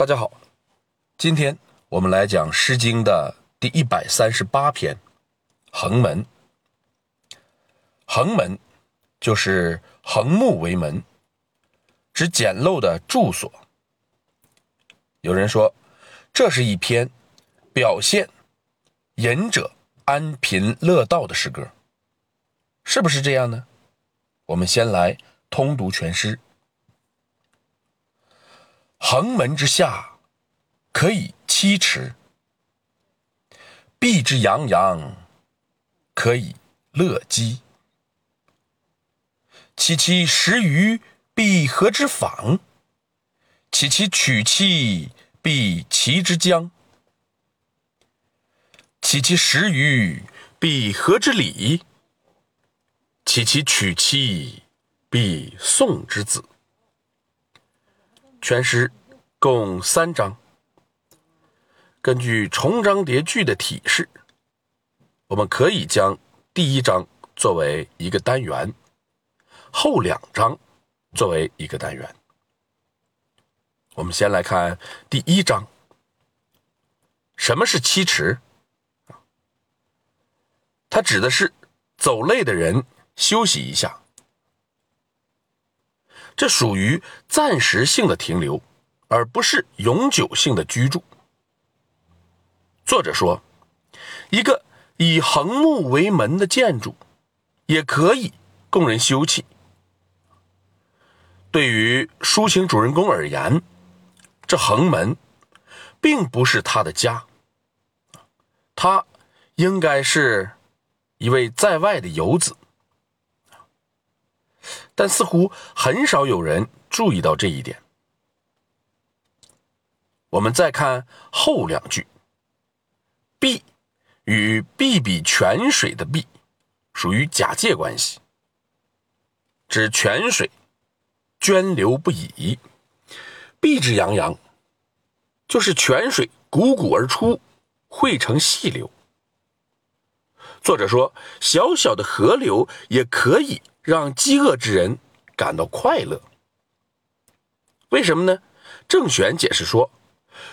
大家好，今天我们来讲《诗经》的第一百三十八篇《横门》。横门就是横木为门，指简陋的住所。有人说，这是一篇表现隐者安贫乐道的诗歌，是不是这样呢？我们先来通读全诗。横门之下，可以栖池；壁之洋洋，可以乐鸡。其其食鱼，必何之访？其其取妻，必其之疆。其其食鱼，必何之礼？其其取妻，必宋之子。全诗共三章。根据重章叠句的体式，我们可以将第一章作为一个单元，后两章作为一个单元。我们先来看第一章。什么是七池？它指的是走累的人休息一下。这属于暂时性的停留，而不是永久性的居住。作者说，一个以横木为门的建筑，也可以供人休憩。对于抒情主人公而言，这横门并不是他的家，他应该是一位在外的游子。但似乎很少有人注意到这一点。我们再看后两句，“碧”与“碧比泉水”的“碧”属于假借关系，指泉水涓流不已；“碧之洋洋”就是泉水汩汩而出，汇成细流。作者说，小小的河流也可以。让饥饿之人感到快乐，为什么呢？郑玄解释说，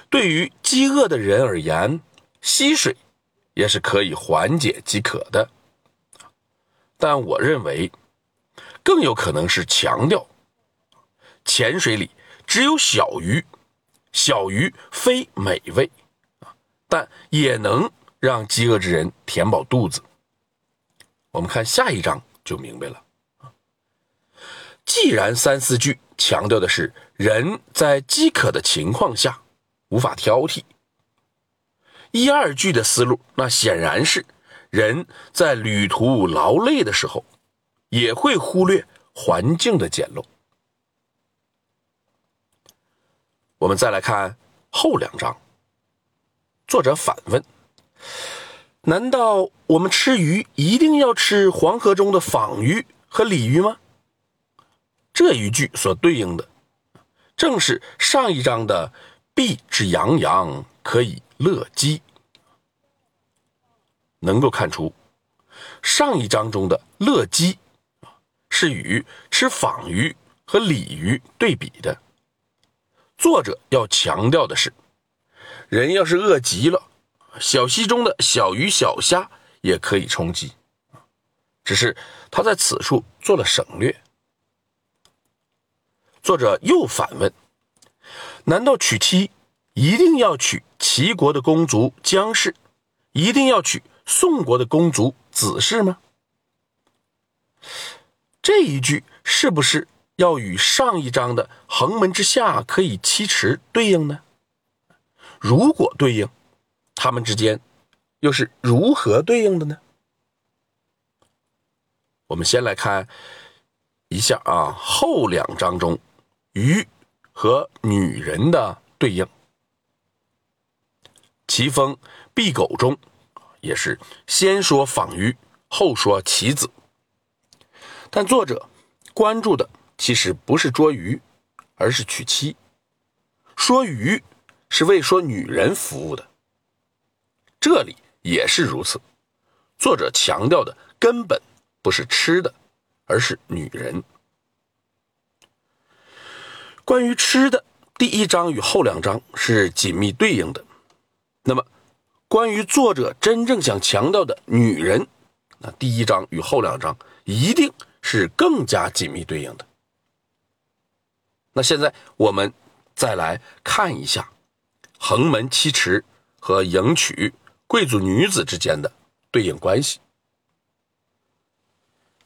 对于饥饿的人而言，溪水也是可以缓解饥渴的。但我认为，更有可能是强调，浅水里只有小鱼，小鱼非美味但也能让饥饿之人填饱肚子。我们看下一章就明白了。既然三四句强调的是人在饥渴的情况下无法挑剔，一二句的思路那显然是人在旅途劳累的时候也会忽略环境的简陋。我们再来看后两章，作者反问：难道我们吃鱼一定要吃黄河中的仿鱼和鲤鱼吗？这一句所对应的，正是上一章的“壁之洋洋，可以乐鸡”。能够看出，上一章中的“乐鸡”是与吃仿鱼和鲤鱼对比的。作者要强调的是，人要是饿极了，小溪中的小鱼小虾也可以充饥，只是他在此处做了省略。作者又反问：“难道娶妻一定要娶齐国的公族姜氏，一定要娶宋国的公族子氏吗？”这一句是不是要与上一章的“横门之下可以栖池”对应呢？如果对应，他们之间又是如何对应的呢？我们先来看一下啊，后两章中。鱼和女人的对应，齐风避狗中也是先说访鱼，后说其子。但作者关注的其实不是捉鱼，而是娶妻。说鱼是为说女人服务的，这里也是如此。作者强调的根本不是吃的，而是女人。关于吃的，第一章与后两章是紧密对应的。那么，关于作者真正想强调的女人，那第一章与后两章一定是更加紧密对应的。那现在我们再来看一下横门七池和迎娶贵族女子之间的对应关系。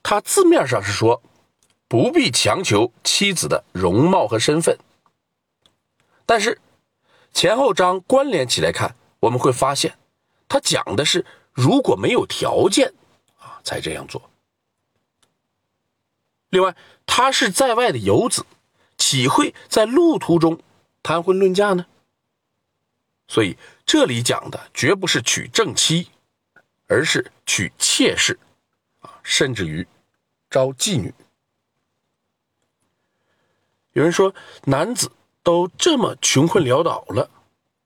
它字面上是说不必强求妻子的容貌和身份，但是前后章关联起来看。我们会发现，他讲的是如果没有条件啊，才这样做。另外，他是在外的游子，岂会在路途中谈婚论嫁呢？所以这里讲的绝不是娶正妻，而是娶妾室，啊，甚至于招妓女。有人说，男子都这么穷困潦倒了，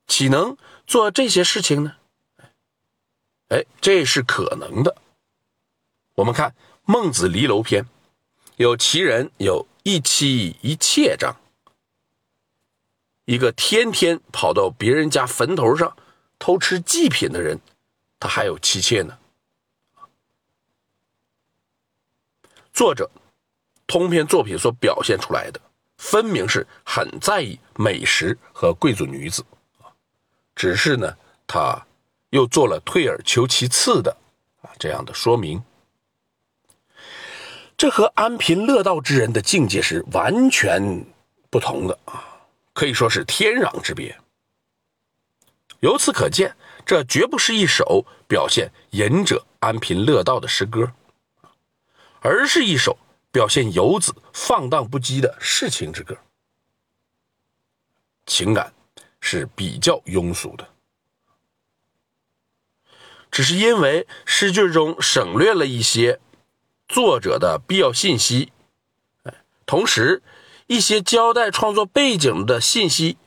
岂能？做这些事情呢？哎，这是可能的。我们看《孟子离楼篇》，有其人有一妻一妾章。一个天天跑到别人家坟头上偷吃祭品的人，他还有妻妾呢。作者通篇作品所表现出来的，分明是很在意美食和贵族女子。只是呢，他又做了退而求其次的啊这样的说明，这和安贫乐道之人的境界是完全不同的啊，可以说是天壤之别。由此可见，这绝不是一首表现隐者安贫乐道的诗歌，而是一首表现游子放荡不羁的世情之歌，情感。是比较庸俗的，只是因为诗句中省略了一些作者的必要信息，同时一些交代创作背景的信息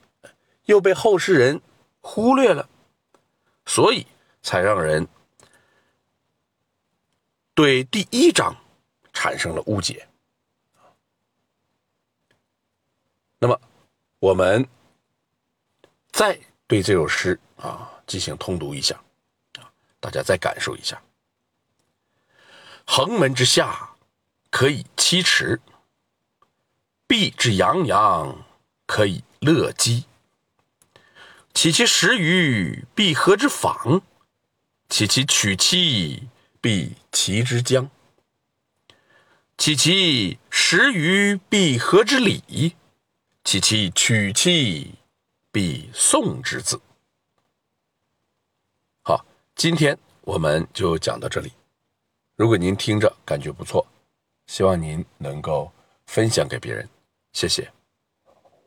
又被后世人忽略了，所以才让人对第一章产生了误解。那么，我们。再对这首诗啊进行通读一下，啊，大家再感受一下。横门之下，可以栖池；壁之洋洋，可以乐鸡。岂其食鱼，必何之访？岂其取妻，必齐之疆？其其食于，必合之理，其其取妻？必送之字。好，今天我们就讲到这里。如果您听着感觉不错，希望您能够分享给别人，谢谢。